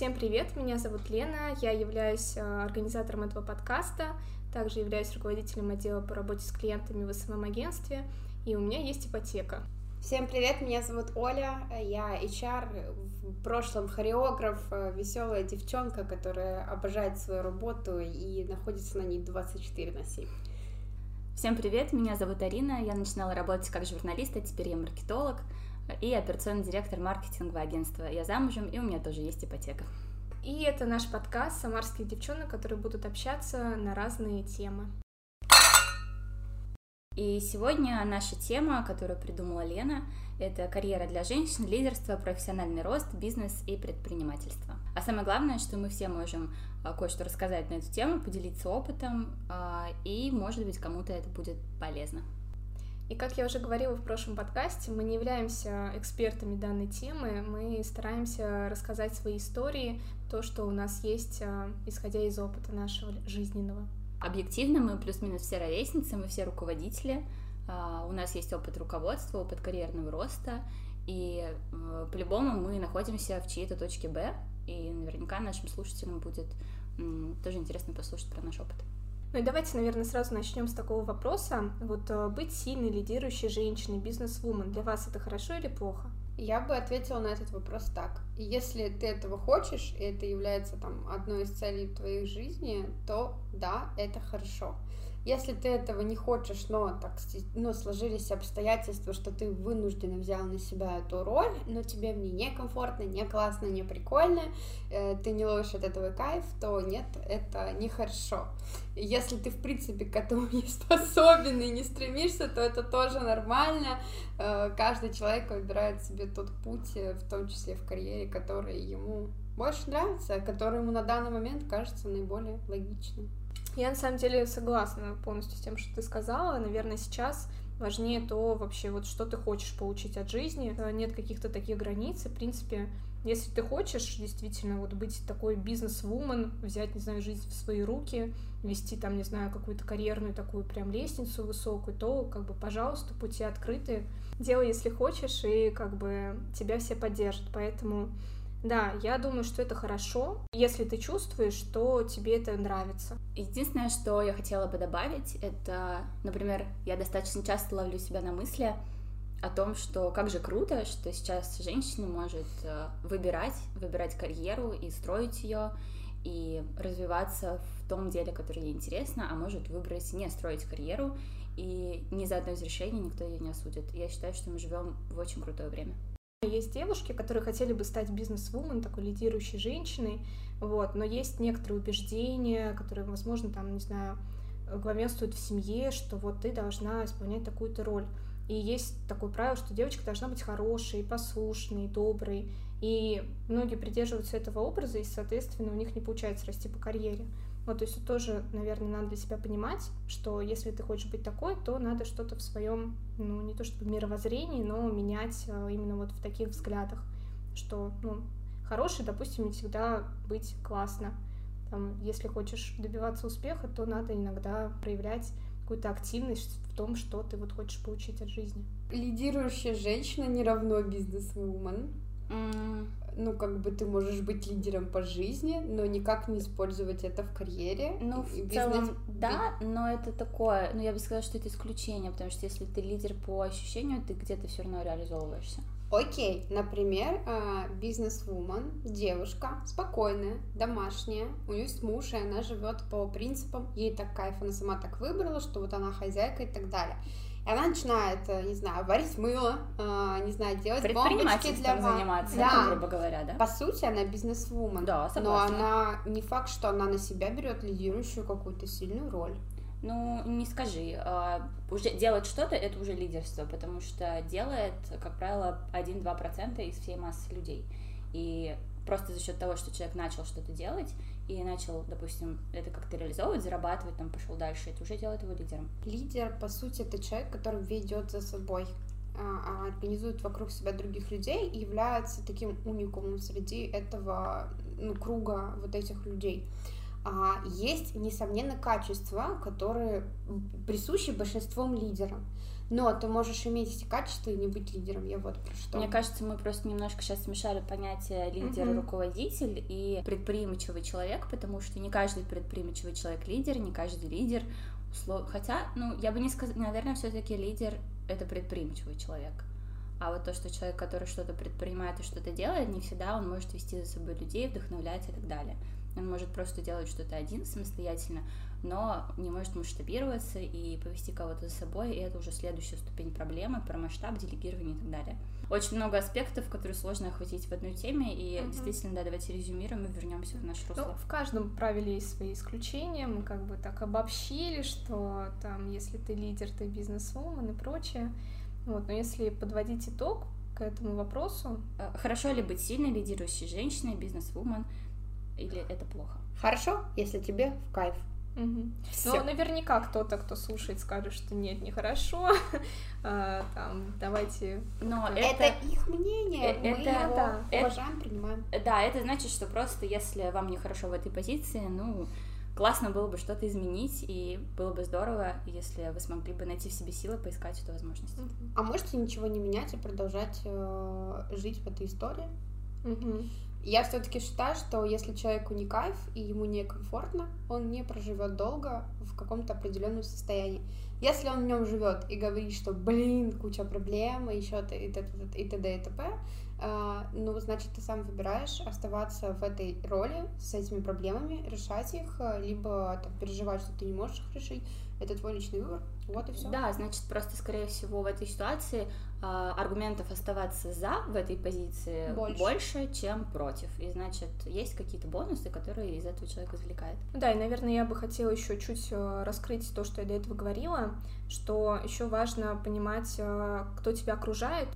Всем привет, меня зовут Лена, я являюсь э, организатором этого подкаста, также являюсь руководителем отдела по работе с клиентами в СММ-агентстве, и у меня есть ипотека. Всем привет, меня зовут Оля, я HR, в прошлом хореограф, э, веселая девчонка, которая обожает свою работу и находится на ней 24 на 7. Всем привет, меня зовут Арина, я начинала работать как журналист, а теперь я маркетолог и операционный директор маркетингового агентства. Я замужем, и у меня тоже есть ипотека. И это наш подкаст «Самарские девчонок», которые будут общаться на разные темы. И сегодня наша тема, которую придумала Лена, это карьера для женщин, лидерство, профессиональный рост, бизнес и предпринимательство. А самое главное, что мы все можем а, кое-что рассказать на эту тему, поделиться опытом, а, и, может быть, кому-то это будет полезно. И как я уже говорила в прошлом подкасте, мы не являемся экспертами данной темы, мы стараемся рассказать свои истории, то, что у нас есть, а, исходя из опыта нашего жизненного. Объективно мы плюс-минус все ровесницы, мы все руководители, а, у нас есть опыт руководства, опыт карьерного роста, и э, по-любому мы находимся в чьей-то точке Б, и наверняка нашим слушателям будет тоже интересно послушать про наш опыт. Ну и давайте, наверное, сразу начнем с такого вопроса. Вот э, быть сильной, лидирующей женщиной, бизнес-вумен, для вас это хорошо или плохо? Я бы ответила на этот вопрос так. Если ты этого хочешь, и это является там одной из целей твоей жизни, то да, это хорошо. Если ты этого не хочешь, но так ну, сложились обстоятельства, что ты вынужденно взял на себя эту роль, но тебе в ней некомфортно, не классно, не прикольно, э, ты не ловишь от этого кайф, то нет, это нехорошо. Если ты, в принципе, к этому не способен и не стремишься, то это тоже нормально. Э, каждый человек выбирает себе тот путь, э, в том числе в карьере, который ему больше нравится, который ему на данный момент кажется наиболее логичным. Я на самом деле согласна полностью с тем, что ты сказала. Наверное, сейчас важнее то вообще, вот что ты хочешь получить от жизни. Э, нет каких-то таких границ. И, в принципе, если ты хочешь действительно вот быть такой бизнес-вумен, взять, не знаю, жизнь в свои руки, вести там, не знаю, какую-то карьерную такую прям лестницу высокую, то, как бы, пожалуйста, пути открыты. Делай, если хочешь, и, как бы, тебя все поддержат. Поэтому да, я думаю, что это хорошо, если ты чувствуешь, что тебе это нравится. Единственное, что я хотела бы добавить, это, например, я достаточно часто ловлю себя на мысли о том, что как же круто, что сейчас женщина может э, выбирать, выбирать карьеру и строить ее, и развиваться в том деле, которое ей интересно, а может выбрать не строить карьеру, и ни за одно из решений никто ее не осудит. Я считаю, что мы живем в очень крутое время. Есть девушки, которые хотели бы стать бизнес-вумен, такой лидирующей женщиной, вот, но есть некоторые убеждения, которые, возможно, там, не знаю, главенствуют в семье, что вот ты должна исполнять такую-то роль. И есть такое правило, что девочка должна быть хорошей, послушной, доброй. И многие придерживаются этого образа, и, соответственно, у них не получается расти по карьере. Вот, то есть тут тоже, наверное, надо для себя понимать, что если ты хочешь быть такой, то надо что-то в своем, ну, не то чтобы мировоззрении, но менять а, именно вот в таких взглядах, что, ну, хороший, допустим, не всегда быть классно. Там, если хочешь добиваться успеха, то надо иногда проявлять какую-то активность в том, что ты вот хочешь получить от жизни. Лидирующая женщина не равно бизнес-вумен. Mm ну, как бы ты можешь быть лидером по жизни, но никак не использовать это в карьере. Ну, в бизнес... целом, да, но это такое, ну, я бы сказала, что это исключение, потому что если ты лидер по ощущению, ты где-то все равно реализовываешься. Окей, например, а, бизнес-вумен, девушка, спокойная, домашняя, у нее есть муж, и она живет по принципам, ей так кайф, она сама так выбрала, что вот она хозяйка и так далее. И она начинает, э, не знаю, варить мыло, э, не знаю, делать бомбочки для вас. заниматься, да. грубо говоря, да? По сути, она бизнес-вумен. Да, согласна. Но она не факт, что она на себя берет лидирующую какую-то сильную роль. Ну, не скажи. А, уже делать что-то это уже лидерство, потому что делает, как правило, 1-2% из всей массы людей. И просто за счет того, что человек начал что-то делать и начал, допустим, это как-то реализовывать, зарабатывать, там пошел дальше, это уже делает его лидером. Лидер, по сути, это человек, который ведет за собой а, а организует вокруг себя других людей и является таким уникумом среди этого ну, круга вот этих людей. А есть, несомненно, качества, которые присущи большинством лидерам. Но ты можешь иметь эти качества и не быть лидером. Я вот про что. Мне кажется, мы просто немножко сейчас смешали понятие лидер, mm-hmm. руководитель и предприимчивый человек, потому что не каждый предприимчивый человек лидер, не каждый лидер услов... Хотя, ну, я бы не сказала, наверное, все-таки лидер это предприимчивый человек. А вот то, что человек, который что-то предпринимает и что-то делает, не всегда он может вести за собой людей, вдохновлять и так далее. Он может просто делать что-то один самостоятельно, но не может масштабироваться и повести кого-то за собой, и это уже следующая ступень проблемы про масштаб, делегирование и так далее. Очень много аспектов, которые сложно охватить в одной теме, и uh-huh. действительно, да, давайте резюмируем и вернемся в наш русло. Ну, в каждом правиле есть свои исключения, мы как бы так обобщили, что там, если ты лидер, ты бизнес-вумен и прочее. Вот, но если подводить итог к этому вопросу... Э, хорошо ли быть сильной лидирующей женщиной, бизнес-вумен, или это плохо? Хорошо, если тебе в кайф. Угу. Но наверняка кто-то, кто слушает, скажет, что нет, нехорошо. а, там, давайте. Но это, это их мнение. Э, это, мы его да, уважаем, это, принимаем. Да, это значит, что просто если вам нехорошо в этой позиции, ну классно было бы что-то изменить, и было бы здорово, если вы смогли бы найти в себе силы поискать эту возможность. А можете ничего не менять и продолжать э, жить в этой истории? Угу. Я все-таки считаю, что если человеку не кайф и ему некомфортно, он не проживет долго в каком-то определенном состоянии. Если он в нем живет и говорит, что блин, куча проблем, и еще и т.д. и т.п., а, ну, значит, ты сам выбираешь оставаться в этой роли с этими проблемами, решать их, а, либо там, переживать, что ты не можешь их решить. Это твой личный выбор. Вот и все. Да, значит, просто, скорее всего, в этой ситуации э, аргументов оставаться за в этой позиции больше. больше, чем против. И значит, есть какие-то бонусы, которые из этого человек извлекает. Да, и, наверное, я бы хотела еще чуть э, раскрыть то, что я до этого говорила, что еще важно понимать, э, кто тебя окружает,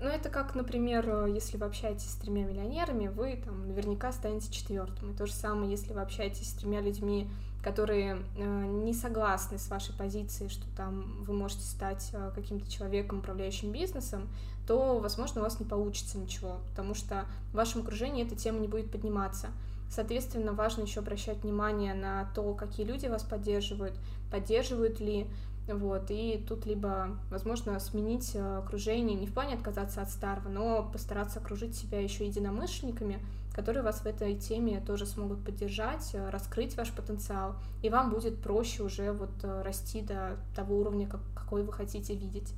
ну, это как, например, э, если вы общаетесь с тремя миллионерами, вы там наверняка станете четвертым. И то же самое, если вы общаетесь с тремя людьми, которые э, не согласны с вашей позицией, что там вы можете стать э, каким-то человеком, управляющим бизнесом, то, возможно, у вас не получится ничего, потому что в вашем окружении эта тема не будет подниматься. Соответственно, важно еще обращать внимание на то, какие люди вас поддерживают, поддерживают ли вот, и тут либо, возможно, сменить э, окружение, не в плане отказаться от старого, но постараться окружить себя еще единомышленниками, которые вас в этой теме тоже смогут поддержать, э, раскрыть ваш потенциал, и вам будет проще уже вот э, расти до того уровня, какой вы хотите видеть.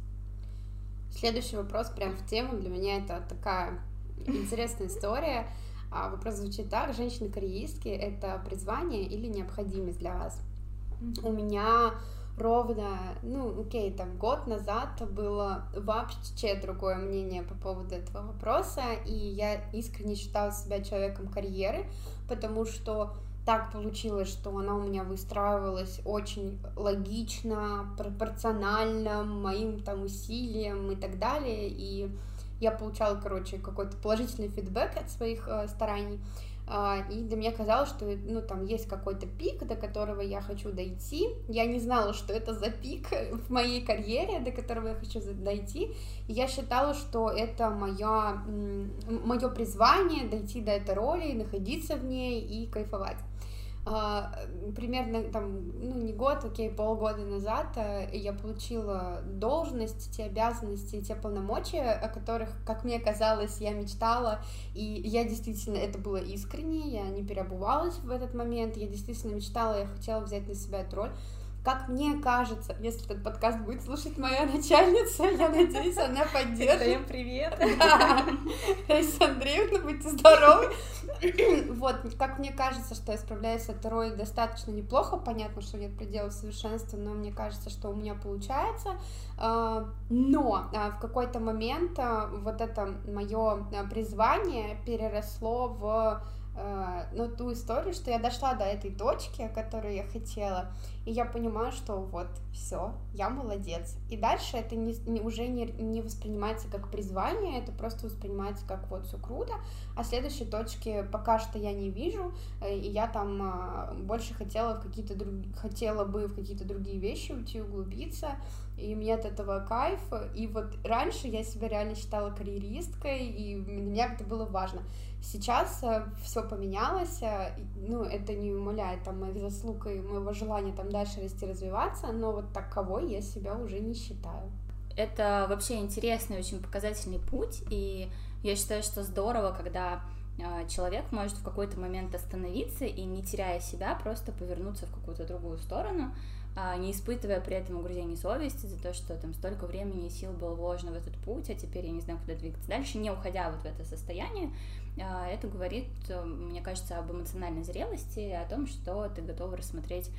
Следующий вопрос прям в тему. Для меня это такая интересная история. А вопрос звучит так. Женщины-карьеристки — это призвание или необходимость для вас? У меня ровно, ну, окей, там год назад было вообще другое мнение по поводу этого вопроса, и я искренне считала себя человеком карьеры, потому что так получилось, что она у меня выстраивалась очень логично, пропорционально моим там усилиям и так далее, и я получала, короче, какой-то положительный фидбэк от своих э, стараний. А, и для меня казалось, что ну, там есть какой-то пик, до которого я хочу дойти. Я не знала, что это за пик в моей карьере, до которого я хочу дойти. Я считала, что это мое, мое призвание дойти до этой роли, находиться в ней и кайфовать. Uh, примерно там, ну не год, окей, полгода назад uh, я получила должность, те обязанности, те полномочия, о которых, как мне казалось, я мечтала, и я действительно, это было искренне, я не переобувалась в этот момент, я действительно мечтала, я хотела взять на себя эту роль, как мне кажется, если этот подкаст будет слушать моя начальница, я надеюсь, она поддержит. Всем привет. Да. Раиса Андреевна, будьте здоровы. Вот, как мне кажется, что я справляюсь с этой ролью достаточно неплохо. Понятно, что нет предела совершенства, но мне кажется, что у меня получается. А, но а, в какой-то момент а, вот это мое призвание переросло в ну, ту историю, что я дошла до этой точки, о которой я хотела, и я понимаю, что вот, все, я молодец. И дальше это не, не, уже не, не воспринимается как призвание, это просто воспринимается как вот все круто, а следующей точки пока что я не вижу, э, и я там а, больше хотела в какие-то друг... хотела бы в какие-то другие вещи уйти, углубиться, и мне от этого кайф, и вот раньше я себя реально считала карьеристкой, и для меня это было важно. Сейчас э, все поменялось, э, ну, это не умаляет там моих заслуг и моего желания там дальше расти, развиваться, но вот таковой я себя уже не считаю. Это вообще интересный, очень показательный путь, и я считаю, что здорово, когда э, человек может в какой-то момент остановиться и, не теряя себя, просто повернуться в какую-то другую сторону, а, не испытывая при этом угрызений совести за то, что там столько времени и сил было вложено в этот путь, а теперь я не знаю, куда двигаться дальше, не уходя вот в это состояние, а, это говорит, э, мне кажется, об эмоциональной зрелости, о том, что ты готова рассмотреть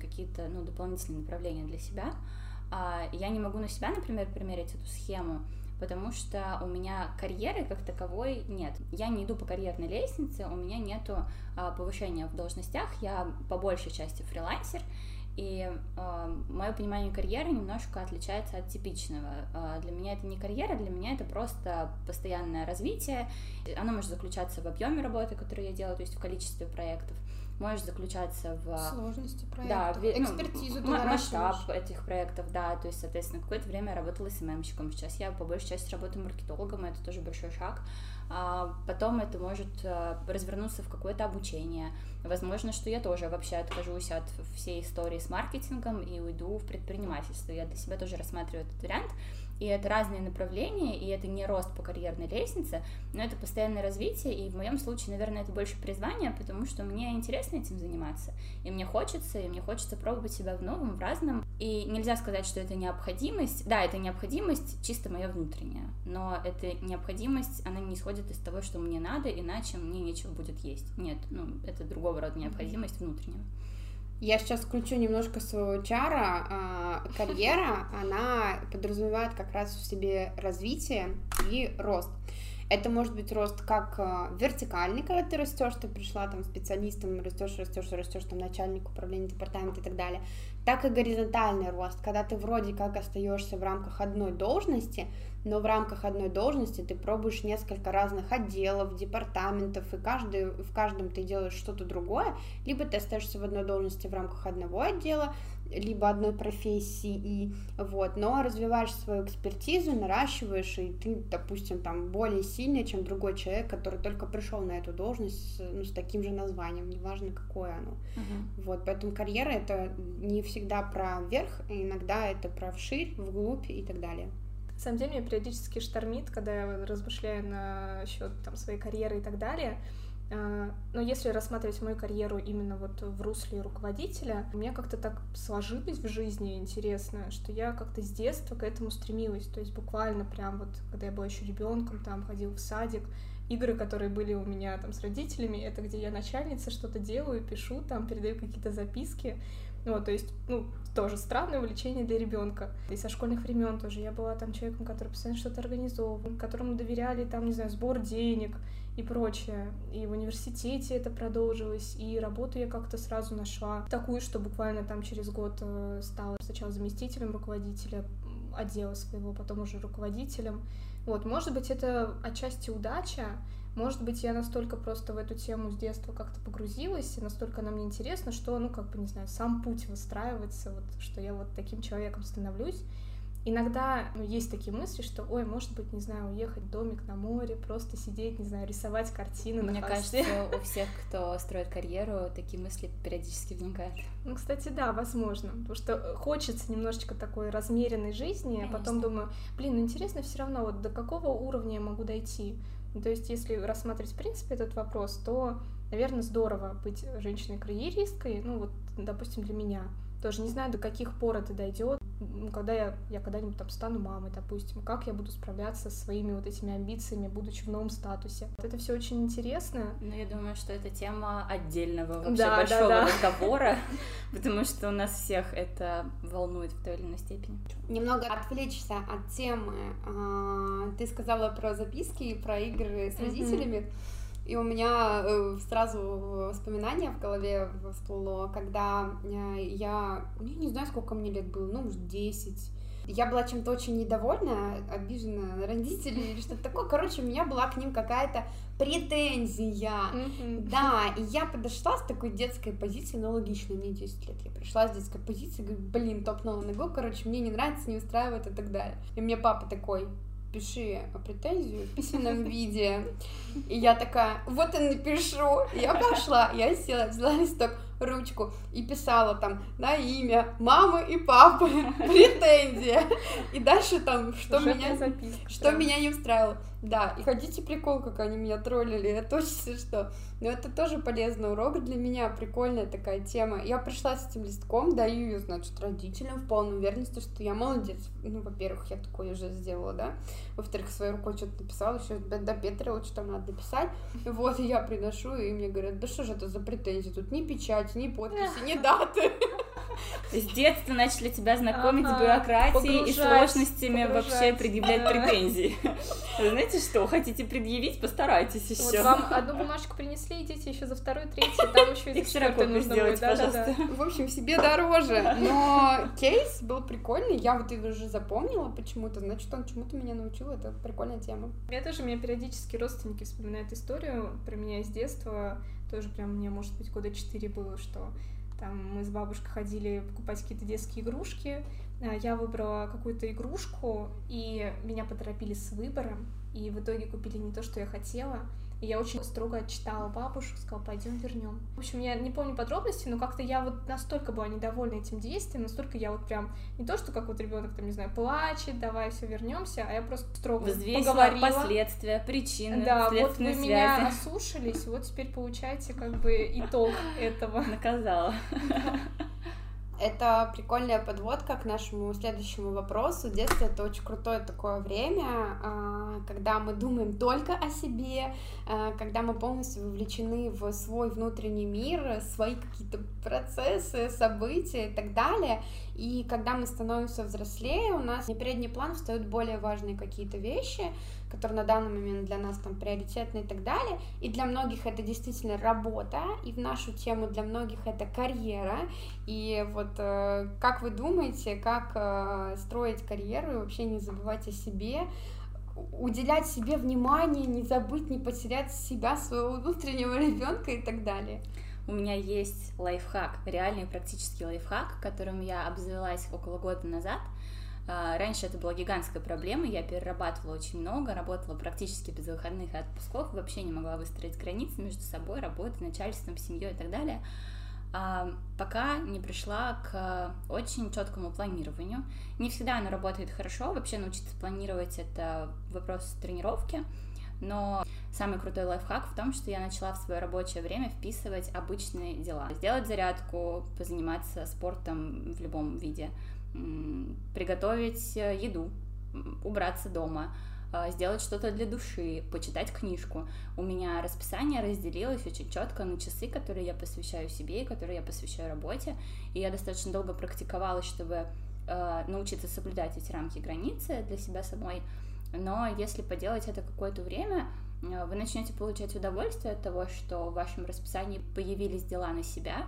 какие-то ну, дополнительные направления для себя. А, я не могу на себя, например, примерить эту схему, потому что у меня карьеры как таковой нет. Я не иду по карьерной лестнице, у меня нету повышения в должностях, я по большей части фрилансер, и э, мое понимание карьеры немножко отличается от типичного. Для меня это не карьера, для меня это просто постоянное развитие. Оно может заключаться в объеме работы, которую я делаю, то есть в количестве проектов. Может заключаться в сложности проектов, да, в, ну, экспертизу, ну, масштаб этих проектов, да, то есть, соответственно, какое-то время я работала СММщиком, сейчас я по большей части работаю маркетологом, это тоже большой шаг. А потом это может э, развернуться в какое-то обучение. Возможно, что я тоже вообще откажусь от всей истории с маркетингом и уйду в предпринимательство. Я для себя тоже рассматриваю этот вариант и это разные направления, и это не рост по карьерной лестнице, но это постоянное развитие, и в моем случае, наверное, это больше призвание, потому что мне интересно этим заниматься, и мне хочется, и мне хочется пробовать себя в новом, в разном, и нельзя сказать, что это необходимость, да, это необходимость чисто моя внутренняя, но эта необходимость, она не исходит из того, что мне надо, иначе мне нечего будет есть, нет, ну, это другого рода необходимость внутренняя. Я сейчас включу немножко своего чара. А, карьера, она подразумевает как раз в себе развитие и рост. Это может быть рост как э, вертикальный, когда ты растешь, ты пришла там специалистом, растешь, растешь, растешь, там начальник управления департамента и так далее, так и горизонтальный рост, когда ты вроде как остаешься в рамках одной должности, но в рамках одной должности ты пробуешь несколько разных отделов, департаментов, и каждый, в каждом ты делаешь что-то другое, либо ты остаешься в одной должности в рамках одного отдела, либо одной профессии, и вот, но развиваешь свою экспертизу, наращиваешь, и ты, допустим, там более сильный, чем другой человек, который только пришел на эту должность ну, с таким же названием, неважно какое оно. Uh-huh. Вот, поэтому карьера это не всегда про вверх, иногда это про вширь, вглубь и так далее. На самом деле, меня периодически штормит, когда я размышляю на счет там, своей карьеры и так далее. А, но если рассматривать мою карьеру именно вот в русле руководителя, у меня как-то так сложилось в жизни интересно, что я как-то с детства к этому стремилась. То есть буквально прям вот, когда я была еще ребенком, там ходил в садик, игры, которые были у меня там с родителями, это где я начальница, что-то делаю, пишу, там передаю какие-то записки. Вот, то есть, ну, тоже странное увлечение для ребенка. И со школьных времен тоже я была там человеком, который постоянно что-то организовывал, которому доверяли там, не знаю, сбор денег, и прочее. И в университете это продолжилось, и работу я как-то сразу нашла такую, что буквально там через год э, стала сначала заместителем руководителя отдела своего, потом уже руководителем. Вот, может быть, это отчасти удача, может быть, я настолько просто в эту тему с детства как-то погрузилась, и настолько она мне интересна, что, ну, как бы, не знаю, сам путь выстраивается, вот, что я вот таким человеком становлюсь. Иногда ну, есть такие мысли, что, ой, может быть, не знаю, уехать в домик на море, просто сидеть, не знаю, рисовать картины Мне на кажется, у всех, кто строит карьеру, такие мысли периодически возникают. Ну, кстати, да, возможно, потому что хочется немножечко такой размеренной жизни, Конечно. а потом думаю, блин, ну интересно все равно, вот до какого уровня я могу дойти? Ну, то есть, если рассматривать, в принципе, этот вопрос, то, наверное, здорово быть женщиной-карьеристкой, ну, вот, допустим, для меня. Тоже не знаю, до каких пор это дойдет, когда я, я когда-нибудь там стану мамой, допустим, как я буду справляться со своими вот этими амбициями, будучи в новом статусе. Вот это все очень интересно. Ну, я думаю, что это тема отдельного вообще да, большого да, да. разговора, потому что у нас всех это волнует в той или иной степени. Немного отвлечься от темы. А, ты сказала про записки и про игры с родителями. Mm-hmm. И у меня э, сразу воспоминания в голове всплыло, когда э, я, ну, я не знаю, сколько мне лет было, ну, может, 10. я была чем-то очень недовольна, обижена на родителей или что-то такое. Короче, у меня была к ним какая-то претензия. Да, и я подошла с такой детской позиции, ну логично, мне 10 лет. Я пришла с детской позиции, говорю, блин, топнула ногу, короче, мне не нравится, не устраивает и так далее. И мне папа такой, пиши претензию в письменном виде. И я такая, вот и напишу. Я пошла, я села, взяла листок, ручку и писала там на имя мамы и папы претензия. И дальше там, что меня, что меня не устраивало. Да, и хотите прикол, как они меня троллили, это очень что. Но это тоже полезный урок для меня, прикольная такая тема. Я пришла с этим листком, даю ее, значит, родителям в полной уверенности, что я молодец. Ну, во-первых, я такое уже сделала, да. Во-вторых, своей рукой что-то написала, еще до Петра вот что там надо написать. Вот, и я приношу, и мне говорят, да что же это за претензии? Тут ни печати, ни подписи, ни даты. С детства начали тебя знакомить ага, с бюрократией и сложностями погружать. вообще предъявлять претензии. Знаете что, хотите предъявить, постарайтесь еще. Вот вам одну бумажку принесли, идите еще за вторую, третью, там еще и за нужно будет. пожалуйста. В общем, себе дороже. Но кейс был прикольный, я вот его уже запомнила почему-то, значит, он чему-то меня научил, это прикольная тема. Я тоже, меня периодически родственники вспоминают историю про меня из детства, тоже прям мне, может быть, года четыре было, что там мы с бабушкой ходили покупать какие-то детские игрушки. А, я выбрала какую-то игрушку, и меня поторопили с выбором, и в итоге купили не то, что я хотела. И я очень строго отчитала бабушку, сказала, пойдем вернем. В общем, я не помню подробности, но как-то я вот настолько была недовольна этим действием, настолько я вот прям не то, что как вот ребенок там, не знаю, плачет, давай все вернемся, а я просто строго Взвесила поговорила. последствия, причины, Да, вот вы связи. меня ослушались, вот теперь получаете как бы итог этого. Наказала. Это прикольная подводка к нашему следующему вопросу. Детство — это очень крутое такое время, а, когда мы думаем только о себе, а, когда мы полностью вовлечены в свой внутренний мир, свои какие-то процессы, события и так далее. И когда мы становимся взрослее, у нас на передний план встают более важные какие-то вещи, которые на данный момент для нас там приоритетны и так далее. И для многих это действительно работа, и в нашу тему для многих это карьера. И вот э, как вы думаете, как э, строить карьеру и вообще не забывать о себе, уделять себе внимание, не забыть, не потерять себя, своего внутреннего ребенка и так далее? У меня есть лайфхак, реальный практический лайфхак, которым я обзавелась около года назад – а, раньше это была гигантская проблема, я перерабатывала очень много, работала практически без выходных и отпусков, вообще не могла выстроить границы между собой, работой, начальством, семьей и так далее, а, пока не пришла к очень четкому планированию. Не всегда оно работает хорошо, вообще научиться планировать это вопрос тренировки, но самый крутой лайфхак в том, что я начала в свое рабочее время вписывать обычные дела. Сделать зарядку, позаниматься спортом в любом виде, приготовить э, еду, убраться дома, э, сделать что-то для души, почитать книжку. У меня расписание разделилось очень четко на часы, которые я посвящаю себе и которые я посвящаю работе. И я достаточно долго практиковалась, чтобы э, научиться соблюдать эти рамки границы для себя самой. Но если поделать это какое-то время, вы начнете получать удовольствие от того, что в вашем расписании появились дела на себя,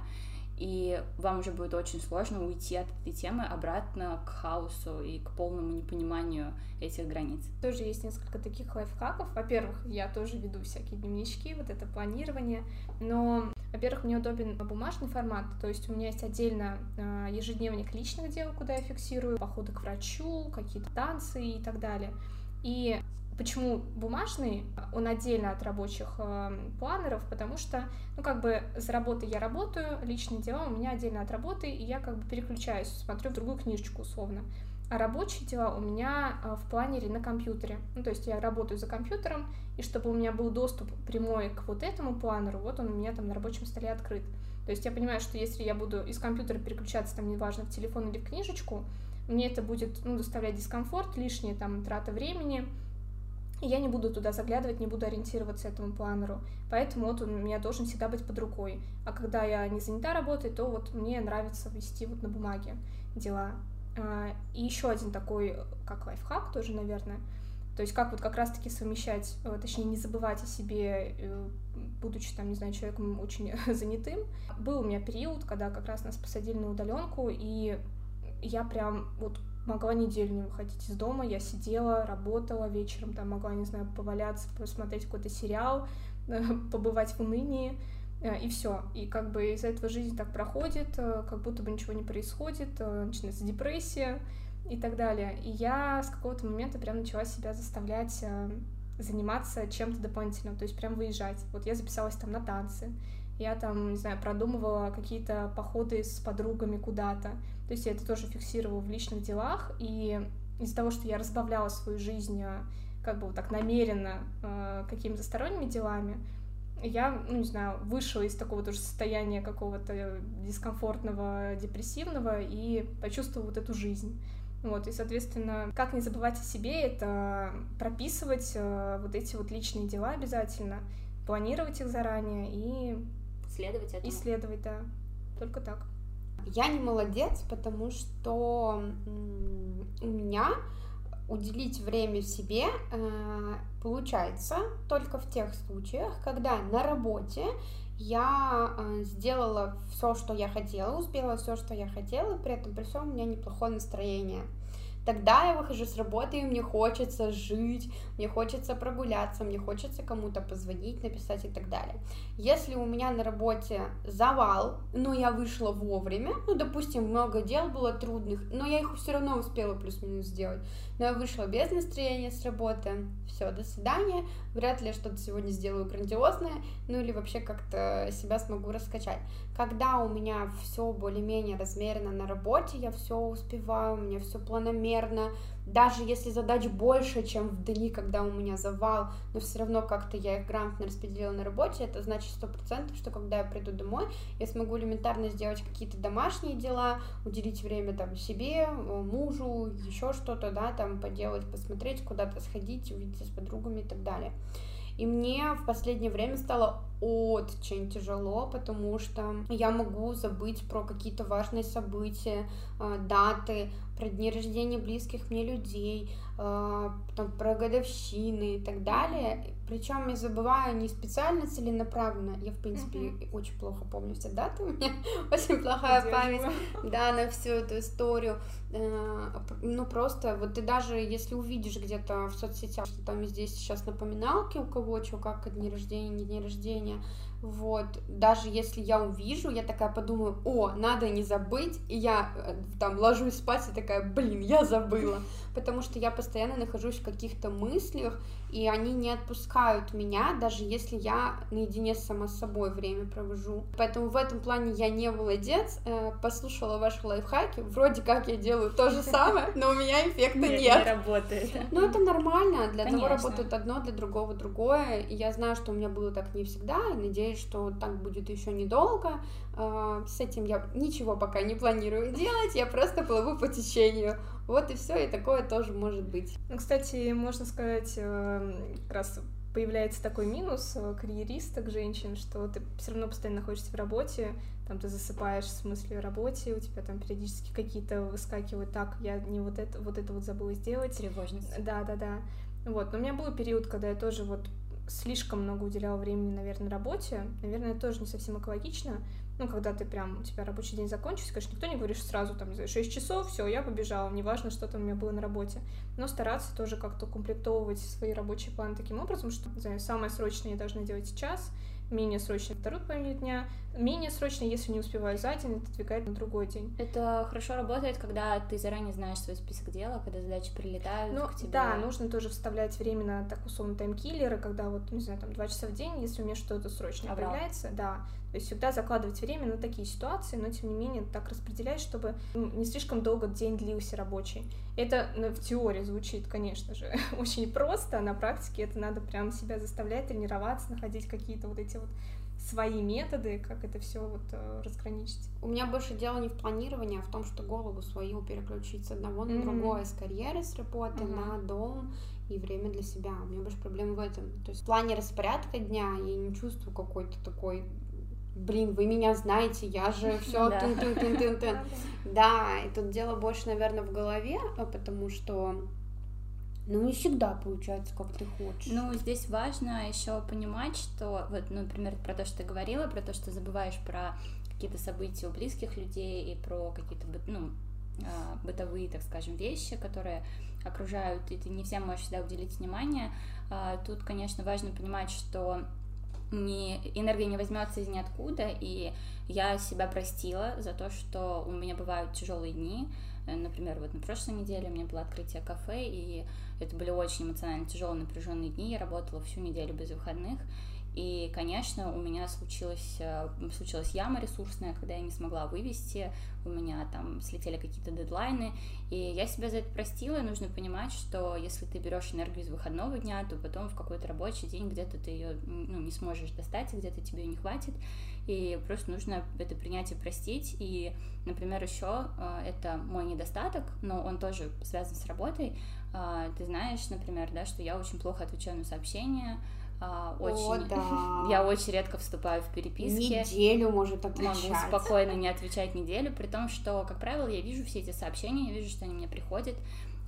и вам уже будет очень сложно уйти от этой темы обратно к хаосу и к полному непониманию этих границ. Тоже есть несколько таких лайфхаков. Во-первых, я тоже веду всякие дневнички, вот это планирование, но, во-первых, мне удобен бумажный формат, то есть у меня есть отдельно а, ежедневник личных дел, куда я фиксирую походы к врачу, какие-то танцы и так далее. И Почему бумажный? Он отдельно от рабочих э, планеров, потому что, ну, как бы за работой я работаю, личные дела у меня отдельно от работы, и я как бы переключаюсь, смотрю в другую книжечку условно. А рабочие дела у меня э, в планере на компьютере. Ну, то есть я работаю за компьютером, и чтобы у меня был доступ прямой к вот этому планеру, вот он у меня там на рабочем столе открыт. То есть я понимаю, что если я буду из компьютера переключаться, там, неважно, в телефон или в книжечку, мне это будет, ну, доставлять дискомфорт, лишняя там трата времени, и я не буду туда заглядывать, не буду ориентироваться этому планеру. Поэтому вот он у меня должен всегда быть под рукой. А когда я не занята работой, то вот мне нравится вести вот на бумаге дела. А, и еще один такой, как лайфхак тоже, наверное. То есть как вот как раз-таки совмещать, э, точнее не забывать о себе, э, будучи там, не знаю, человеком очень занятым. Был у меня период, когда как раз нас посадили на удаленку, и я прям вот могла неделю не выходить из дома, я сидела, работала вечером, там могла, не знаю, поваляться, посмотреть какой-то сериал, побывать в унынии, э, и все. И как бы из-за этого жизнь так проходит, э, как будто бы ничего не происходит, э, начинается депрессия и так далее. И я с какого-то момента прям начала себя заставлять заниматься чем-то дополнительным, то есть прям выезжать. Вот я записалась там на танцы, я там, не знаю, продумывала какие-то походы с подругами куда-то. То есть я это тоже фиксировала в личных делах, и из-за того, что я разбавляла свою жизнь э, как бы вот так намеренно э, какими-то сторонними делами, я, ну, не знаю, вышла из такого тоже состояния какого-то дискомфортного, депрессивного и почувствовала вот эту жизнь. Вот, и, соответственно, как не забывать о себе, это прописывать э, вот эти вот личные дела обязательно, планировать их заранее и Следовать этому. Исследовать, да. Только так. Я не молодец, потому что у меня уделить время себе э, получается только в тех случаях, когда на работе я э, сделала все, что я хотела, успела все, что я хотела, при этом при всем у меня неплохое настроение. Тогда я выхожу с работы, и мне хочется жить, мне хочется прогуляться, мне хочется кому-то позвонить, написать и так далее. Если у меня на работе завал, но я вышла вовремя, ну, допустим, много дел было трудных, но я их все равно успела плюс-минус сделать, но я вышла без настроения с работы, все, до свидания, вряд ли я что-то сегодня сделаю грандиозное, ну или вообще как-то себя смогу раскачать. Когда у меня все более-менее размерено на работе, я все успеваю, у меня все планомерно, даже если задач больше, чем в дни, когда у меня завал, но все равно как-то я их грамотно распределила на работе, это значит сто процентов, что когда я приду домой, я смогу элементарно сделать какие-то домашние дела, уделить время там себе, мужу, еще что-то, да, там поделать, посмотреть, куда-то сходить, увидеться с подругами и так далее. И мне в последнее время стало очень тяжело, потому что я могу забыть про какие-то важные события, э, даты, про дни рождения близких мне людей, э, там, про годовщины и так далее. Причем я забываю не специально целенаправленно. Я, в принципе, uh-huh. очень плохо помню все даты. У меня очень плохая память, да, на всю эту историю. Э, ну, просто, вот ты даже, если увидишь где-то в соцсетях, что там здесь сейчас напоминалки у кого, что, как дни рождения, не дни рождения, вот, даже если я увижу, я такая подумаю, о, надо не забыть, и я э, там ложусь спать и такая, блин, я забыла, потому что я постоянно нахожусь в каких-то мыслях, и они не отпускают меня, даже если я наедине сама с собой время провожу. Поэтому в этом плане я не молодец, э, послушала ваши лайфхаки, вроде как я делаю то же самое, но у меня эффекта нет. Не работает. Ну, это нормально, для того работает одно, для другого другое, и я знаю, что у меня было так не всегда, и надеюсь, что так будет еще недолго. А, с этим я ничего пока не планирую делать, я просто плыву по течению. Вот и все, и такое тоже может быть. Ну, кстати, можно сказать, э, как раз появляется такой минус э, карьеристок женщин, что ты все равно постоянно находишься в работе, там ты засыпаешь с мыслью о работе, у тебя там периодически какие-то выскакивают, так, я не вот это, вот это вот забыла сделать. Тревожность. Да, да, да. Вот, но у меня был период, когда я тоже вот слишком много уделяла времени, наверное, работе. Наверное, это тоже не совсем экологично, ну, когда ты прям, у тебя рабочий день закончился, конечно, никто не говорит сразу, там, не знаю, 6 часов, все, я побежала, неважно, что там у меня было на работе. Но стараться тоже как-то комплектовывать свои рабочие планы таким образом, что, не знаю, самое срочное я должна делать сейчас, менее срочно вторую половину дня, менее срочно, если не успеваю за день, это отвлекает на другой день. Это хорошо работает, когда ты заранее знаешь свой список дела, когда задачи прилетают ну, к тебе. Да, нужно тоже вставлять время на так условно таймкиллеры, когда вот, не знаю, там два часа в день, если у меня что-то срочно Аврал. появляется, да, то есть всегда закладывать время на такие ситуации, но тем не менее так распределять, чтобы ну, не слишком долго день длился рабочий. Это ну, в теории звучит, конечно же, очень просто, а на практике это надо прям себя заставлять тренироваться, находить какие-то вот эти вот свои методы, как это все вот э, разграничить. У меня больше дело не в планировании, а в том, что голову свою переключить с одного на mm-hmm. другое, с карьеры, с работы mm-hmm. на дом и время для себя. У меня больше проблем в этом. То есть в плане распорядка дня я не чувствую какой-то такой блин, вы меня знаете, я же все тын тын тын тын тын Да, и тут дело больше, наверное, в голове, а потому что ну, не всегда получается, как ты хочешь. Ну, здесь важно еще понимать, что, вот, ну, например, про то, что ты говорила, про то, что забываешь про какие-то события у близких людей и про какие-то, ну, а, бытовые, так скажем, вещи, которые окружают, и ты не всем можешь всегда уделить внимание. А, тут, конечно, важно понимать, что не, энергия не возьмется из ниоткуда, и я себя простила за то, что у меня бывают тяжелые дни. Э, например, вот на прошлой неделе у меня было открытие кафе, и это были очень эмоционально тяжелые, напряженные дни. Я работала всю неделю без выходных. И, конечно, у меня случилась, э, случилась яма ресурсная, когда я не смогла вывести, у меня там слетели какие-то дедлайны, и я себя за это простила, и нужно понимать, что если ты берешь энергию из выходного дня, то потом в какой-то рабочий день где-то ты ее ну, не сможешь достать, где-то тебе не хватит, и просто нужно это принять и простить, и, например, еще э, это мой недостаток, но он тоже связан с работой, э, ты знаешь, например, да, что я очень плохо отвечаю на сообщения, а, очень, О, да. я очень редко вступаю в переписки. Неделю может отвечать. Могу спокойно не отвечать неделю, при том, что, как правило, я вижу все эти сообщения, я вижу, что они мне приходят.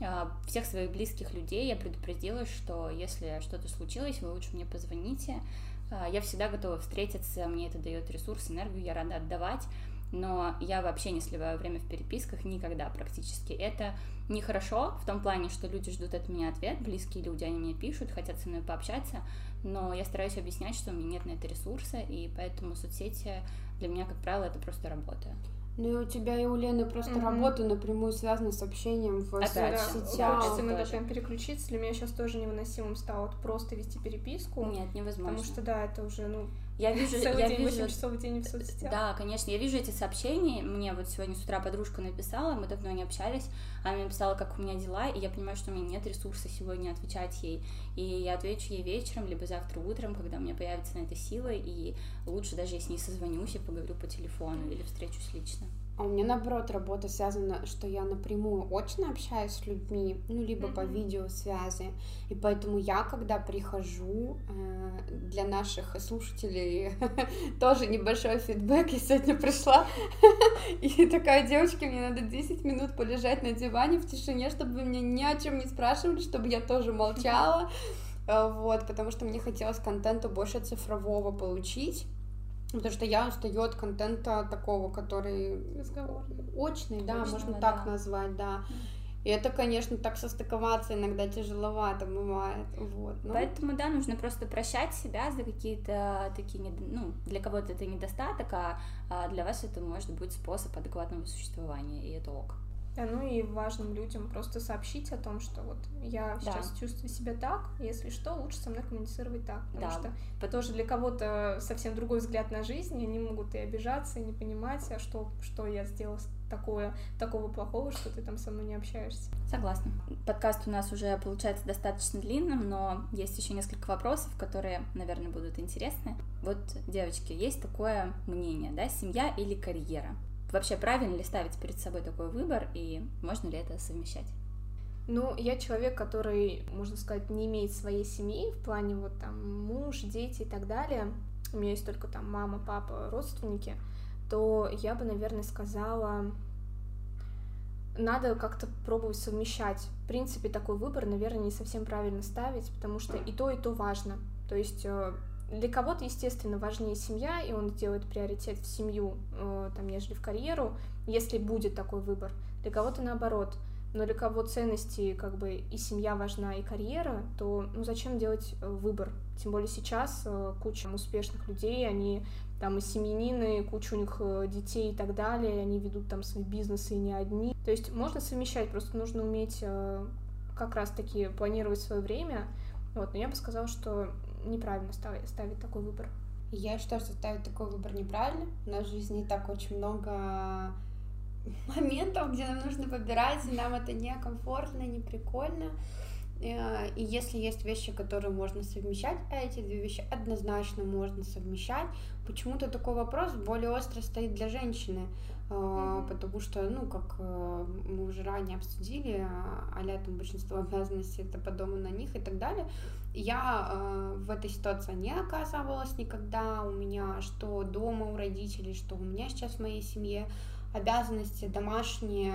А, всех своих близких людей я предупредила, что если что-то случилось, вы лучше мне позвоните. А, я всегда готова встретиться, мне это дает ресурс, энергию, я рада отдавать но я вообще не сливаю время в переписках никогда практически. Это нехорошо в том плане, что люди ждут от меня ответ, близкие люди, они мне пишут, хотят со мной пообщаться, но я стараюсь объяснять, что у меня нет на это ресурса, и поэтому соцсети для меня, как правило, это просто работа. Ну и у тебя и у Лены просто mm-hmm. работа напрямую связана с общением в Опять, соцсетях. Хочется иногда прям переключиться. Для меня сейчас тоже невыносимым стало вот просто вести переписку. Нет, невозможно. Потому что, да, это уже, ну, я вижу, Целый я день, вижу, 8 часов в день в соцсетях. Да, конечно, я вижу эти сообщения. Мне вот сегодня с утра подружка написала, мы давно не общались. Она мне написала, как у меня дела, и я понимаю, что у меня нет ресурса сегодня отвечать ей. И я отвечу ей вечером, либо завтра утром, когда у меня появится на это сила, и лучше даже если не созвонюсь и поговорю по телефону или встречусь лично. А у меня, наоборот, работа связана, что я напрямую очно общаюсь с людьми, ну, либо mm-hmm. по видеосвязи. И поэтому я, когда прихожу, э, для наших слушателей тоже небольшой фидбэк. Я сегодня пришла, и такая, девочки, мне надо 10 минут полежать на диване в тишине, чтобы вы меня ни о чем не спрашивали, чтобы я тоже молчала. Вот, потому что мне хотелось контента больше цифрового получить. Потому что я устаю от контента такого, который очный, да, Точно, можно да. так назвать, да. И это, конечно, так состыковаться иногда тяжеловато бывает. Вот, но... Поэтому, да, нужно просто прощать себя за какие-то такие, ну, для кого-то это недостаток, а, а для вас это может быть способ адекватного существования, и это ок. Да, ну и важным людям просто сообщить о том, что вот я сейчас да. чувствую себя так, если что, лучше со мной коммуницировать так, потому да. что тоже для кого-то совсем другой взгляд на жизнь, и они могут и обижаться, и не понимать, а что, что я сделала такое, такого плохого, что ты там со мной не общаешься. Согласна. Подкаст у нас уже получается достаточно длинным, но есть еще несколько вопросов, которые, наверное, будут интересны. Вот, девочки, есть такое мнение, да, семья или карьера? Вообще, правильно ли ставить перед собой такой выбор, и можно ли это совмещать? Ну, я человек, который, можно сказать, не имеет своей семьи в плане вот там муж, дети и так далее. У меня есть только там мама, папа, родственники. То я бы, наверное, сказала, надо как-то пробовать совмещать. В принципе, такой выбор, наверное, не совсем правильно ставить, потому что и то, и то важно. То есть э, для кого-то, естественно, важнее семья, и он делает приоритет в семью, э, там, нежели в карьеру, если будет такой выбор. Для кого-то наоборот. Но для кого ценности, как бы, и семья важна, и карьера, то, ну, зачем делать э, выбор? Тем более сейчас э, куча успешных людей, они там и семьянины, куча у них детей и так далее, они ведут там свои бизнесы и не одни. То есть можно совмещать, просто нужно уметь как раз-таки планировать свое время. Вот, но я бы сказала, что неправильно ставить, ставить такой выбор. Я считаю, что ставить такой выбор неправильно. У нас в жизни и так очень много моментов, где нам нужно выбирать, и нам это некомфортно, не прикольно. Э, и если есть вещи, которые можно совмещать, а эти две вещи однозначно можно совмещать, почему-то такой вопрос более остро стоит для женщины, mm-hmm. потому что, ну, как э, мы уже ранее обсудили, а там большинство обязанностей это по дому на них и так далее. Я э, в этой ситуации не оказывалась никогда. У меня что дома у родителей, что у меня сейчас в моей семье обязанности домашние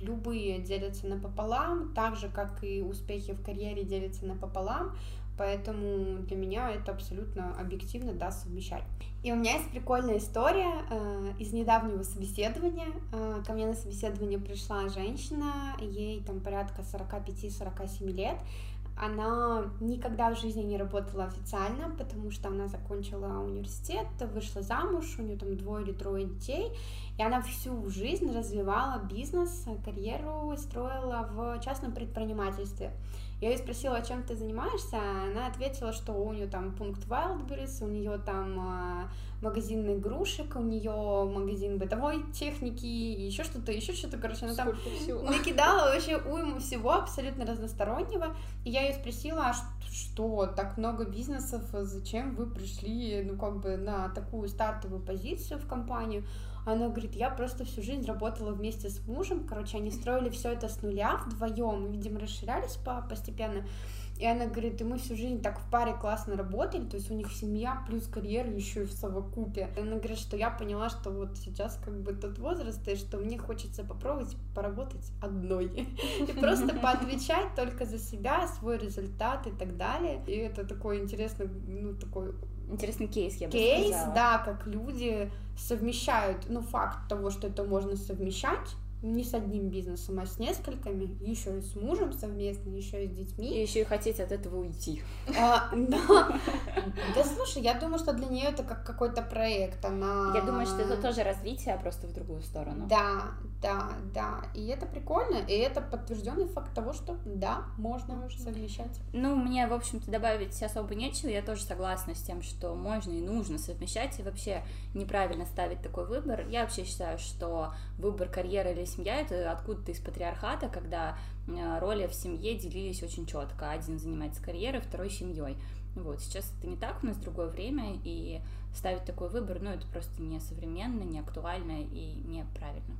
любые делятся напополам, так же, как и успехи в карьере делятся напополам. Поэтому для меня это абсолютно объективно, да, совмещать. И у меня есть прикольная история э, из недавнего собеседования. Э, ко мне на собеседование пришла женщина, ей там порядка 45-47 лет. Она никогда в жизни не работала официально, потому что она закончила университет, вышла замуж, у нее там двое или трое детей, и она всю жизнь развивала бизнес, карьеру строила в частном предпринимательстве. Я ее спросила, чем ты занимаешься, она ответила, что у нее там пункт Wildberries, у нее там а, магазин игрушек, у нее магазин бытовой техники, еще что-то, еще что-то, короче, она там всего. накидала вообще уйму всего абсолютно разностороннего. И я ее спросила, а что, так много бизнесов, зачем вы пришли, ну, как бы на такую стартовую позицию в компанию? Она говорит, я просто всю жизнь работала вместе с мужем, короче, они строили все это с нуля вдвоем, видимо, расширялись по постепенно. И она говорит, и мы всю жизнь так в паре классно работали, то есть у них семья плюс карьера еще и в совокупе. И она говорит, что я поняла, что вот сейчас как бы тот возраст, и что мне хочется попробовать поработать одной. И просто поотвечать только за себя, свой результат и так далее. И это такой интересный, ну, такой Интересный кейс, я бы кейс, сказала. да, как люди совмещают, ну, факт того, что это можно совмещать, не с одним бизнесом, а с несколькими, еще и с мужем совместно, еще и с детьми. И еще и хотите от этого уйти. А, да. да, слушай, я думаю, что для нее это как какой-то проект, она... Я думаю, что это тоже развитие, а просто в другую сторону. Да, да, да, и это прикольно, и это подтвержденный факт того, что да, можно, можно. совмещать. Ну, мне, в общем-то, добавить особо нечего, я тоже согласна с тем, что можно и нужно совмещать, и вообще неправильно ставить такой выбор. Я вообще считаю, что выбор карьеры или семья это откуда-то из патриархата, когда э, роли в семье делились очень четко. Один занимается карьерой, второй семьей. Вот, сейчас это не так, у нас другое время, и ставить такой выбор, ну, это просто не современно, не актуально и неправильно.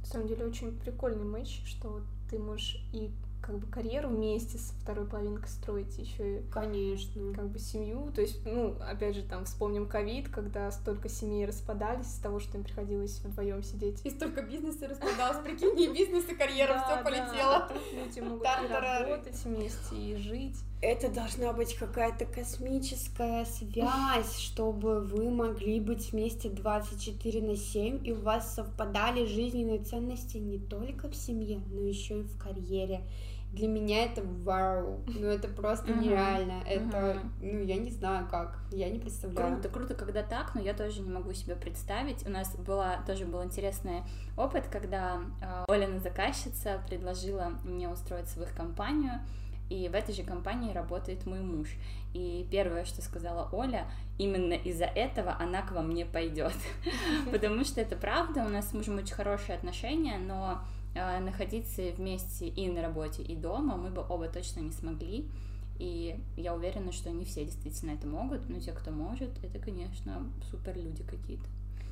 На самом деле очень прикольный матч, что ты можешь и как бы карьеру вместе со второй половинкой строить еще и конечно. как бы семью. То есть ну опять же там вспомним ковид когда столько семей распадались из того что им приходилось вдвоем сидеть. И столько бизнеса распадалось прикинь и бизнес и карьера все полетело. Люди могут работать вместе и жить это должна быть какая-то космическая связь, чтобы вы могли быть вместе 24 на 7, и у вас совпадали жизненные ценности не только в семье, но еще и в карьере. Для меня это вау, ну это просто нереально, это, ну я не знаю как, я не представляю. Круто, круто, когда так, но я тоже не могу себе представить. У нас была тоже был интересный опыт, когда э, Олина заказчица предложила мне устроиться в их компанию, и в этой же компании работает мой муж. И первое, что сказала Оля, именно из-за этого она к вам не пойдет. Потому что это правда, у нас с мужем очень хорошие отношения, но э, находиться вместе и на работе, и дома мы бы оба точно не смогли. И я уверена, что не все действительно это могут, но те, кто может, это, конечно, супер люди какие-то.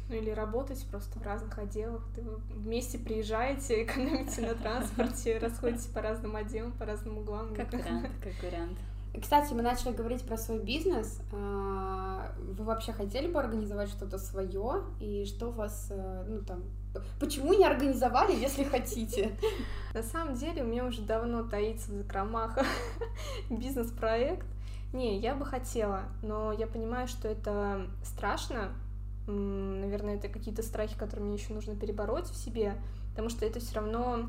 Ну или работать просто в разных отделах. Ты вместе приезжаете, экономите на транспорте, расходите по разным отделам, по разным углам. Как вариант, как вариант. Кстати, мы начали говорить про свой бизнес. А, вы вообще хотели бы организовать что-то свое? И что у вас, э, ну там, почему не организовали, если хотите? На самом деле у меня уже давно таится в закромах бизнес-проект. Не, я бы хотела, но я понимаю, что это страшно, наверное, это какие-то страхи, которые мне еще нужно перебороть в себе, потому что это все равно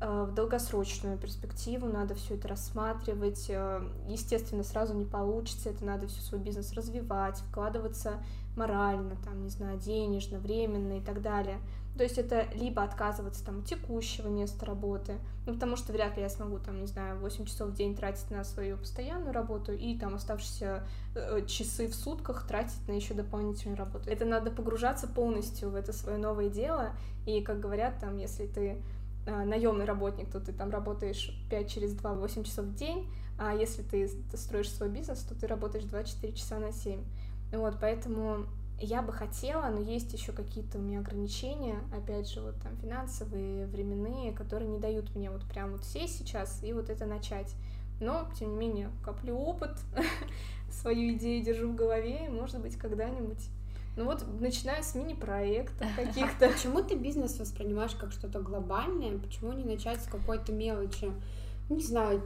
э, в долгосрочную перспективу надо все это рассматривать. Э, естественно, сразу не получится, это надо всю свой бизнес развивать, вкладываться морально, там, не знаю, денежно, временно и так далее. То есть это либо отказываться там текущего места работы, ну потому что вряд ли я смогу там, не знаю, 8 часов в день тратить на свою постоянную работу и там оставшиеся э, часы в сутках тратить на еще дополнительную работу. Это надо погружаться полностью в это свое новое дело, и как говорят там, если ты э, наемный работник, то ты там работаешь 5 через 2, 8 часов в день, а если ты строишь свой бизнес, то ты работаешь 24 часа на 7. Вот, поэтому я бы хотела, но есть еще какие-то у меня ограничения, опять же, вот там финансовые, временные, которые не дают мне вот прям вот сесть сейчас и вот это начать. Но, тем не менее, коплю опыт, свою идею держу в голове, и, может быть, когда-нибудь ну вот, начиная с мини-проектов каких-то. Почему ты бизнес воспринимаешь как что-то глобальное? Почему не начать с какой-то мелочи? Не знаю,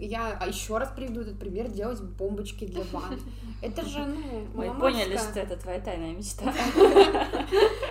я еще раз приведу этот пример, делать бомбочки для ванн. Это же, ну, Мы поняли, что это твоя тайная мечта.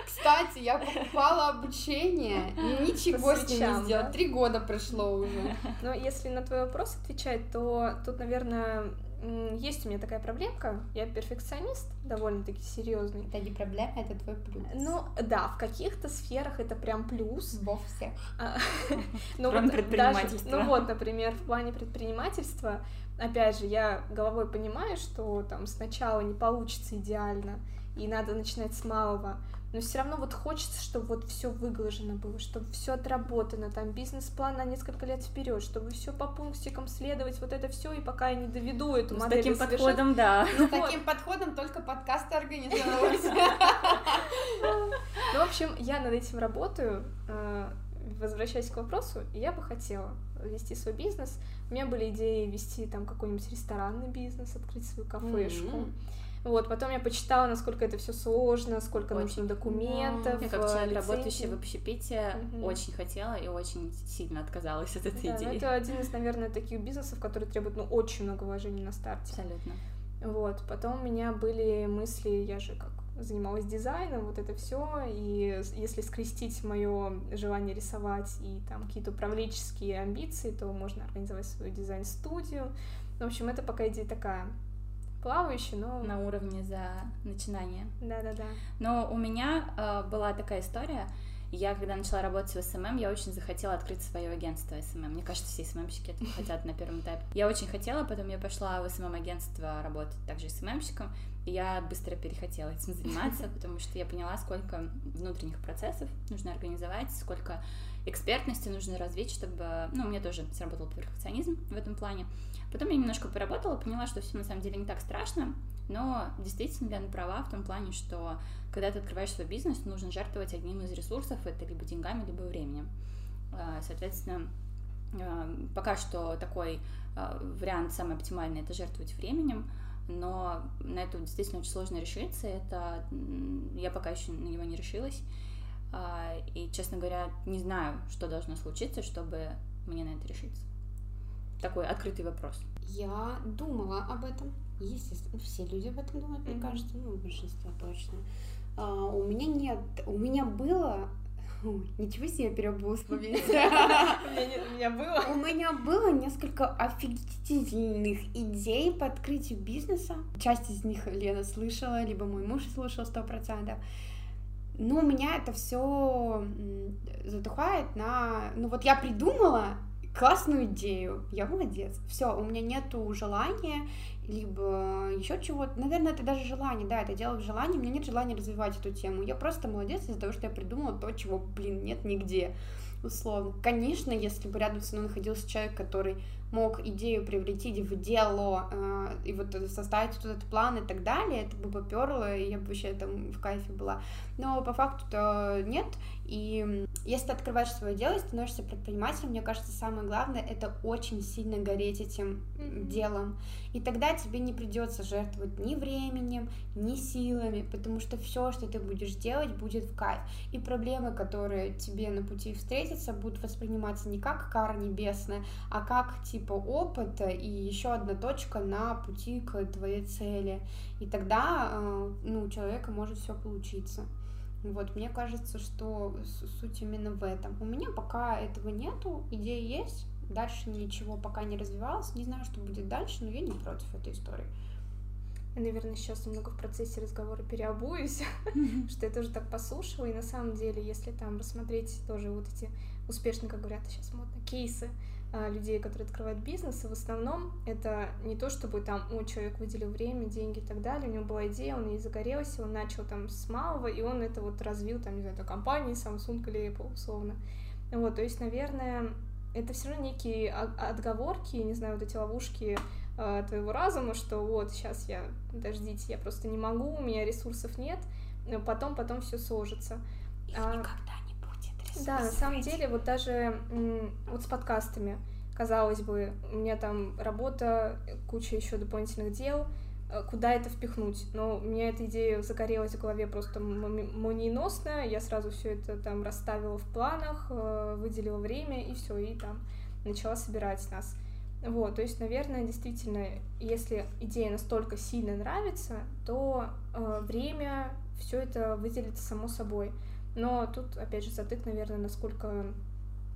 Кстати, я покупала обучение, ничего с ним не сделала. Три года прошло уже. Но если на твой вопрос отвечать, то тут, наверное, есть у меня такая проблемка. Я перфекционист, довольно-таки серьезный. Это не проблема, это твой плюс. Ну, да, в каких-то сферах это прям плюс. Во всех. А, ну, вот предпринимательства. ну вот, например, в плане предпринимательства, опять же, я головой понимаю, что там сначала не получится идеально, и надо начинать с малого но все равно вот хочется, чтобы вот все выглажено было, чтобы все отработано, там бизнес-план на несколько лет вперед, чтобы все по пунктикам следовать, вот это все, и пока я не доведу эту ну, модель. С таким подходом, да. Ну, с таким подходом только подкасты организовываются. Ну, в общем, я над этим работаю. Э, возвращаясь к вопросу, я бы хотела вести свой бизнес. У меня были идеи вести там какой-нибудь ресторанный бизнес, открыть свою кафешку. Mm-hmm. Вот, потом я почитала, насколько это все сложно, сколько очень. нужно документов. Я как человек, работающий в общепите, угу. очень хотела и очень сильно отказалась от этой да, идеи. Это один из, наверное, таких бизнесов, который требует ну, очень много вложений на старте. Абсолютно. Вот, потом у меня были мысли, я же как занималась дизайном, вот это все, и если скрестить мое желание рисовать и там какие-то управленческие амбиции, то можно организовать свою дизайн-студию. В общем, это пока идея такая плавающая, но... На уровне за начинание. Да-да-да. Но у меня э, была такая история, я, когда начала работать в SMM, я очень захотела открыть свое агентство SMM. Мне кажется, все СММщики это хотят на первом этапе. Я очень хотела, потом я пошла в SMM-агентство работать также СММщиком, я быстро перехотела этим заниматься, потому что я поняла, сколько внутренних процессов нужно организовать, сколько экспертности нужно развить, чтобы... Ну, у меня тоже сработал перфекционизм в этом плане. Потом я немножко поработала, поняла, что все на самом деле не так страшно, но действительно Лена права в том плане, что когда ты открываешь свой бизнес, нужно жертвовать одним из ресурсов, это либо деньгами, либо временем. А, соответственно, а, пока что такой а, вариант самый оптимальный это жертвовать временем, но на это действительно очень сложно решиться. Это я пока еще на него не решилась. И, честно говоря, не знаю, что должно случиться, чтобы мне на это решиться такой открытый вопрос. Я думала об этом. Естественно, все люди об этом думают, мне кажется, ну, большинство точно. А, у меня нет, у меня было Ничего себе, переобулась в моменте. У меня было. У меня было несколько офигительных идей по открытию бизнеса. Часть из них Лена слышала, либо мой муж слушал сто процентов. Но у меня это все затухает на... Ну вот я придумала, классную идею, я молодец. Все, у меня нету желания, либо еще чего-то. Наверное, это даже желание, да, это дело в желании. У меня нет желания развивать эту тему. Я просто молодец из-за того, что я придумала то, чего, блин, нет нигде. Условно. Конечно, если бы рядом со мной находился человек, который мог идею превратить в дело э, и вот составить вот этот план и так далее, это бы поперло, и я бы вообще там в кайфе была. Но по факту-то нет, и если ты открываешь свое дело и становишься предпринимателем, мне кажется, самое главное это очень сильно гореть этим mm-hmm. делом. И тогда тебе не придется жертвовать ни временем, ни силами, потому что все, что ты будешь делать, будет в кайф. И проблемы, которые тебе на пути встретятся, будут восприниматься не как кара небесная, а как типа опыта и еще одна точка на пути к твоей цели. И тогда э, ну, у человека может все получиться. Вот, мне кажется, что суть именно в этом. У меня пока этого нету, идея есть, дальше ничего пока не развивалось, не знаю, что будет дальше, но я не против этой истории. Я, наверное, сейчас немного в процессе разговора переобуюсь, что я тоже так послушала, и на самом деле, если там рассмотреть тоже вот эти успешные, как говорят сейчас модно, кейсы, людей, которые открывают бизнес, и в основном это не то, чтобы там, о, человек выделил время, деньги и так далее, у него была идея, он ей загорелся, он начал там с малого, и он это вот развил, там, не знаю, это компании Samsung или Apple, условно. Вот, то есть, наверное, это все равно некие отговорки, не знаю, вот эти ловушки э, твоего разума, что вот сейчас я, подождите, я просто не могу, у меня ресурсов нет, но потом, потом все сложится. Их а, никогда да, на самом деле, вот даже вот с подкастами, казалось бы, у меня там работа, куча еще дополнительных дел, э, куда это впихнуть. Но у меня эта идея загорелась в голове просто молниеносно, я сразу все это там расставила в планах, э, выделила время, и все, и там начала собирать нас. Вот, то есть, наверное, действительно, если идея настолько сильно нравится, то э, время все это выделится само собой. Но тут, опять же, затык, наверное, насколько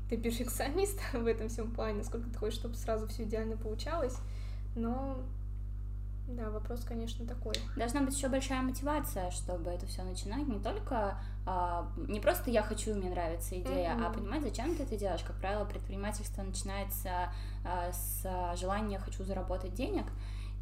ты перфекционист в этом всем плане, насколько ты хочешь, чтобы сразу все идеально получалось. Но да, вопрос, конечно, такой. Должна быть еще большая мотивация, чтобы это все начинать. Не только а, не просто я хочу, мне нравится идея, mm-hmm. а понимать, зачем ты это делаешь. Как правило, предпринимательство начинается а, с желания хочу заработать денег.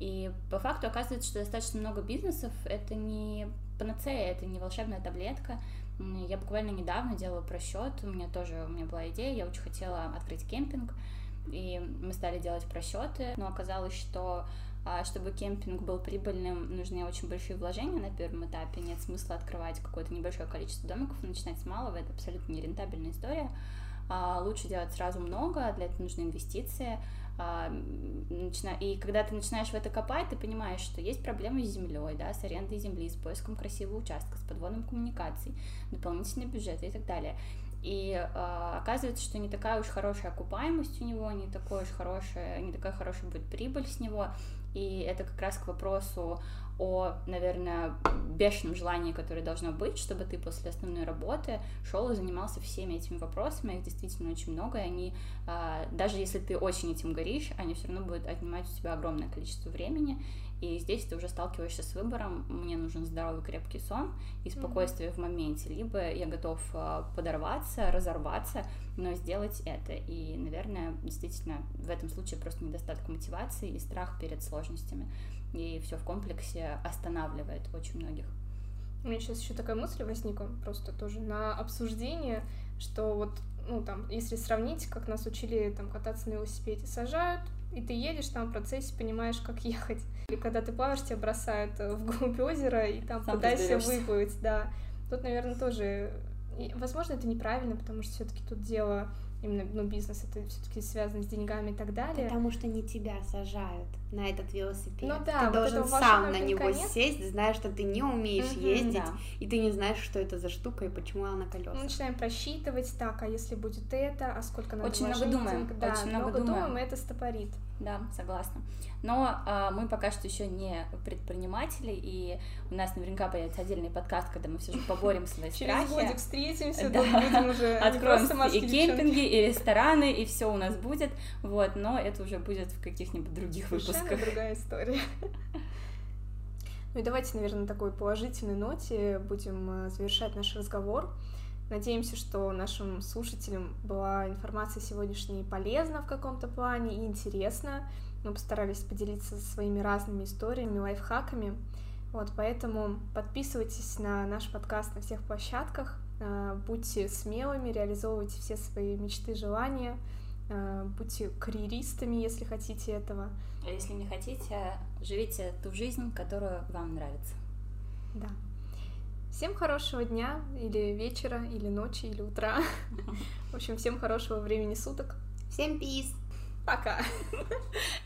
И по факту оказывается, что достаточно много бизнесов это не панацея, это не волшебная таблетка. Я буквально недавно делала просчет, у меня тоже у меня была идея, я очень хотела открыть кемпинг, и мы стали делать просчеты, но оказалось, что а чтобы кемпинг был прибыльным, нужны очень большие вложения на первом этапе. Нет смысла открывать какое-то небольшое количество домиков начинать с малого. Это абсолютно нерентабельная история. А лучше делать сразу много, для этого нужны инвестиции. А, и когда ты начинаешь в это копать, ты понимаешь, что есть проблемы с землей, да, с арендой земли, с поиском красивого участка, с подводом коммуникаций, дополнительные бюджеты и так далее. И э, оказывается, что не такая уж хорошая окупаемость у него, не такой уж хорошая, не такая хорошая будет прибыль с него. И это как раз к вопросу о, наверное, бешеном желании, которое должно быть, чтобы ты после основной работы шел и занимался всеми этими вопросами. Их действительно очень много, и они, а, даже если ты очень этим горишь, они все равно будут отнимать у тебя огромное количество времени. И здесь ты уже сталкиваешься с выбором, мне нужен здоровый крепкий сон и спокойствие mm-hmm. в моменте, либо я готов а, подорваться, разорваться, но сделать это. И, наверное, действительно в этом случае просто недостаток мотивации и страх перед сложностями. И все в комплексе останавливает очень многих. У меня сейчас еще такая мысль возникла, просто тоже на обсуждение, что вот, ну, там, если сравнить, как нас учили там кататься на велосипеде, сажают, и ты едешь там в процессе, понимаешь, как ехать. Или когда ты плаваешь, тебя бросают вглубь озера, и там Сам пытаешься выплыть, да. Тут, наверное, тоже и, возможно, это неправильно, потому что все-таки тут дело именно ну, бизнес это все-таки связано с деньгами и так далее. Потому что не тебя сажают на этот велосипед. Ну да, ты вот должен сам на него конец. сесть, зная, что ты не умеешь угу, ездить, да. и ты не знаешь, что это за штука и почему она на колесах. Мы начинаем просчитывать, так, а если будет это, а сколько надо Очень много думаем, да, очень много, много думаем, думаем, и это стопорит. Да, согласна. Но а, мы пока что еще не предприниматели, и у нас наверняка появится отдельный подкаст, когда мы все же поборем свои страхи. Через годик встретимся, да. будем уже Откроем и кемпинги, и рестораны, и все у нас будет, вот, но это уже будет в каких-нибудь других Совершенно выпусках. другая история. Ну и давайте, наверное, на такой положительной ноте будем э, завершать наш разговор. Надеемся, что нашим слушателям была информация сегодняшней полезна в каком-то плане и интересна. Мы постарались поделиться своими разными историями, лайфхаками. Вот, поэтому подписывайтесь на наш подкаст на всех площадках, будьте смелыми, реализовывайте все свои мечты, желания, а, будьте карьеристами, если хотите этого. А если не хотите, живите ту жизнь, которую вам нравится. Да. Всем хорошего дня, или вечера, или ночи, или утра. В общем, всем хорошего времени суток. Всем пиз. Пока.